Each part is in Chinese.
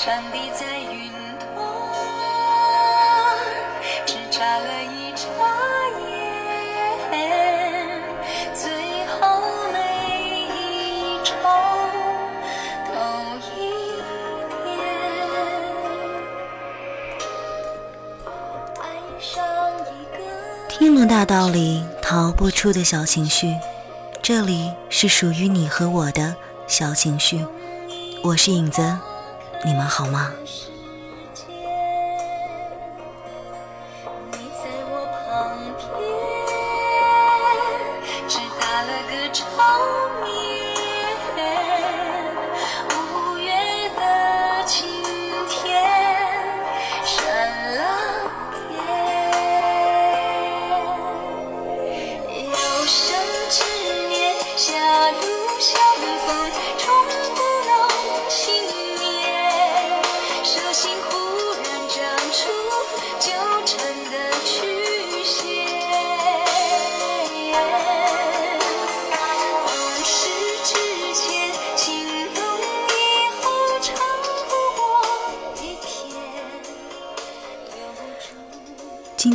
闪避在云端，只眨了一眨眼。最后每一头一天，爱上一个。听了大道理，逃不出的小情绪，这里是属于你和我的小情绪，我是影子。你们好吗？今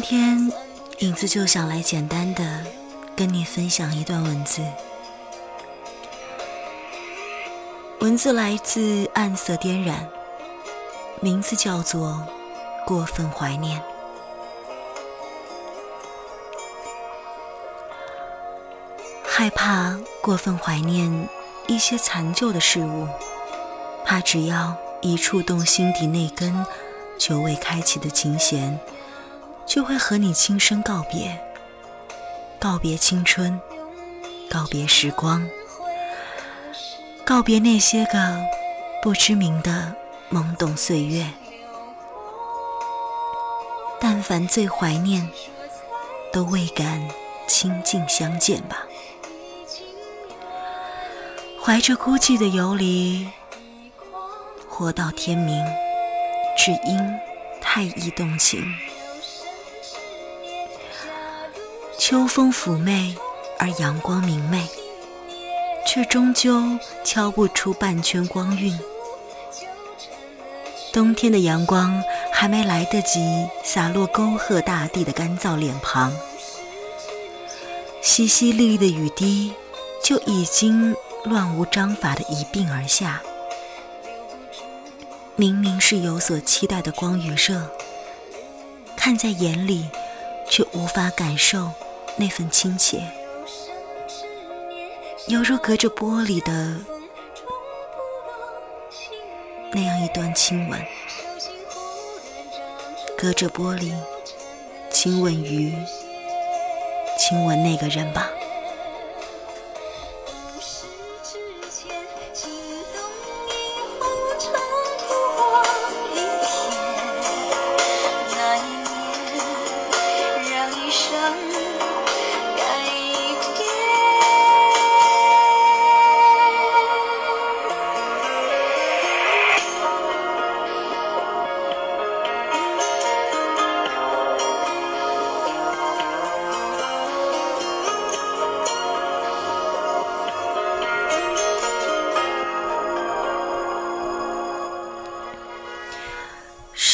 天，影子就想来简单的跟你分享一段文字。文字来自暗色颠染，名字叫做《过分怀念》。害怕过分怀念一些残旧的事物，怕只要一触动心底那根久未开启的琴弦。就会和你轻声告别，告别青春，告别时光，告别那些个不知名的懵懂岁月。但凡最怀念，都未敢亲近相见吧。怀着孤寂的游离，活到天明，只因太易动情。秋风妩媚，而阳光明媚，却终究敲不出半圈光晕。冬天的阳光还没来得及洒落沟壑大地的干燥脸庞，淅淅沥沥的雨滴就已经乱无章法的一并而下。明明是有所期待的光与热，看在眼里，却无法感受。那份亲切，犹如隔着玻璃的那样一段亲吻，隔着玻璃亲吻于亲吻那个人吧。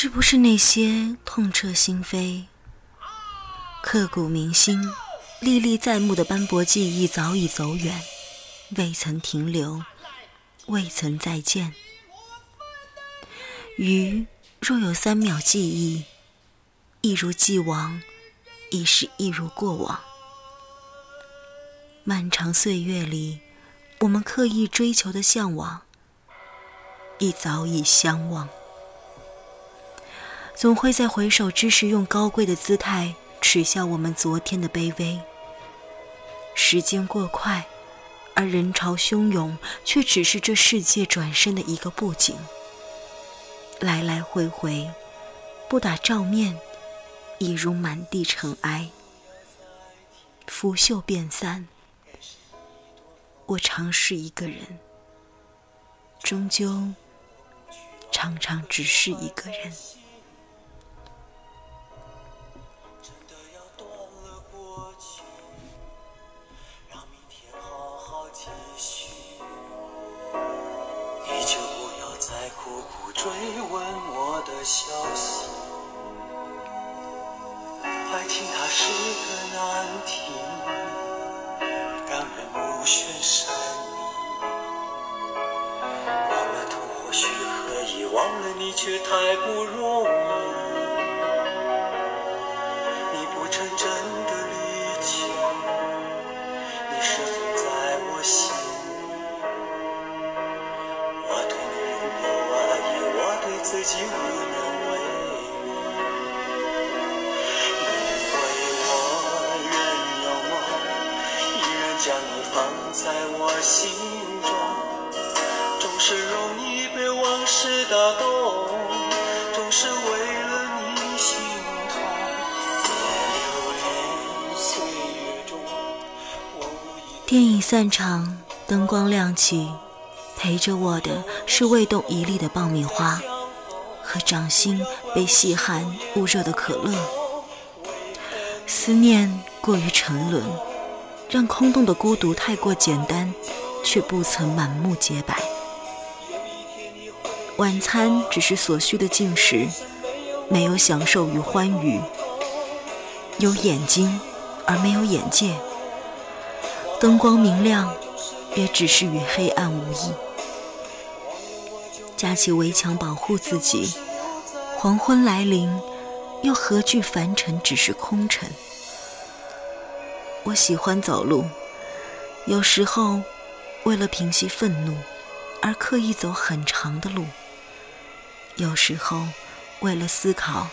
是不是那些痛彻心扉、刻骨铭心、历历在目的斑驳记忆早已走远，未曾停留，未曾再见？鱼若有三秒记忆，一如既往，亦是一如过往。漫长岁月里，我们刻意追求的向往，亦早已相忘。总会在回首之时，用高贵的姿态耻笑我们昨天的卑微。时间过快，而人潮汹涌，却只是这世界转身的一个布景。来来回回，不打照面，已如满地尘埃。拂袖便散，我常是一个人，终究常常只是一个人。苦苦追问我的消息，爱情它是个难题，让人目眩神迷。忘了痛或许可以，忘了你却太不容易。在我心中，总是容易被往事打动，总是为了你心痛。电影散场，灯光亮起，陪着我的是未动一粒的爆米花和掌心被细汗捂热的可乐。思念过于沉沦，让空洞的孤独太过简单，却不曾满目洁白。晚餐只是所需的进食，没有享受与欢愉。有眼睛而没有眼界，灯光明亮，也只是与黑暗无异。架起围墙保护自己，黄昏来临，又何惧凡尘只是空尘？我喜欢走路，有时候为了平息愤怒而刻意走很长的路，有时候为了思考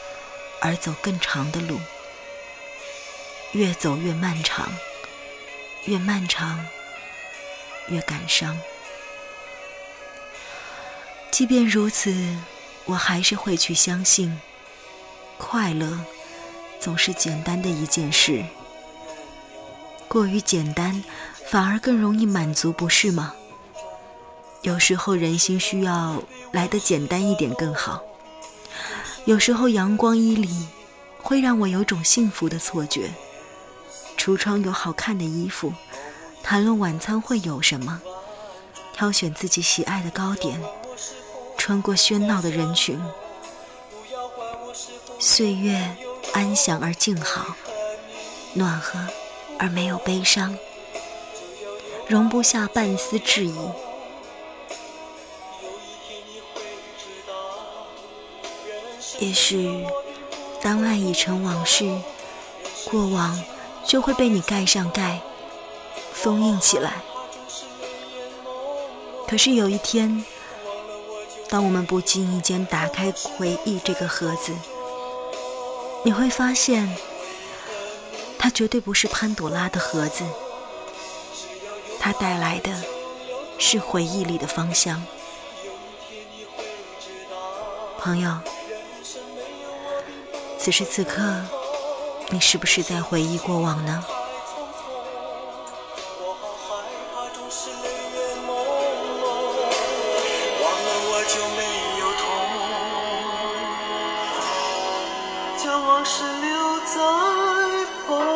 而走更长的路。越走越漫长，越漫长越感伤。即便如此，我还是会去相信，快乐总是简单的一件事。过于简单，反而更容易满足，不是吗？有时候人心需要来的简单一点更好。有时候阳光依里，会让我有种幸福的错觉。橱窗有好看的衣服，谈论晚餐会有什么，挑选自己喜爱的糕点，穿过喧闹的人群，岁月安详而静好，暖和而没有悲伤，容不下半丝质疑。也许，当爱已成往事，过往。就会被你盖上盖，封印起来。可是有一天，当我们不经意间打开回忆这个盒子，你会发现，它绝对不是潘朵拉的盒子，它带来的是回忆里的芳香。朋友，此时此刻。你是不是在回忆过往呢？将往事留在风。